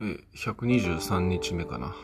え、123日目かな。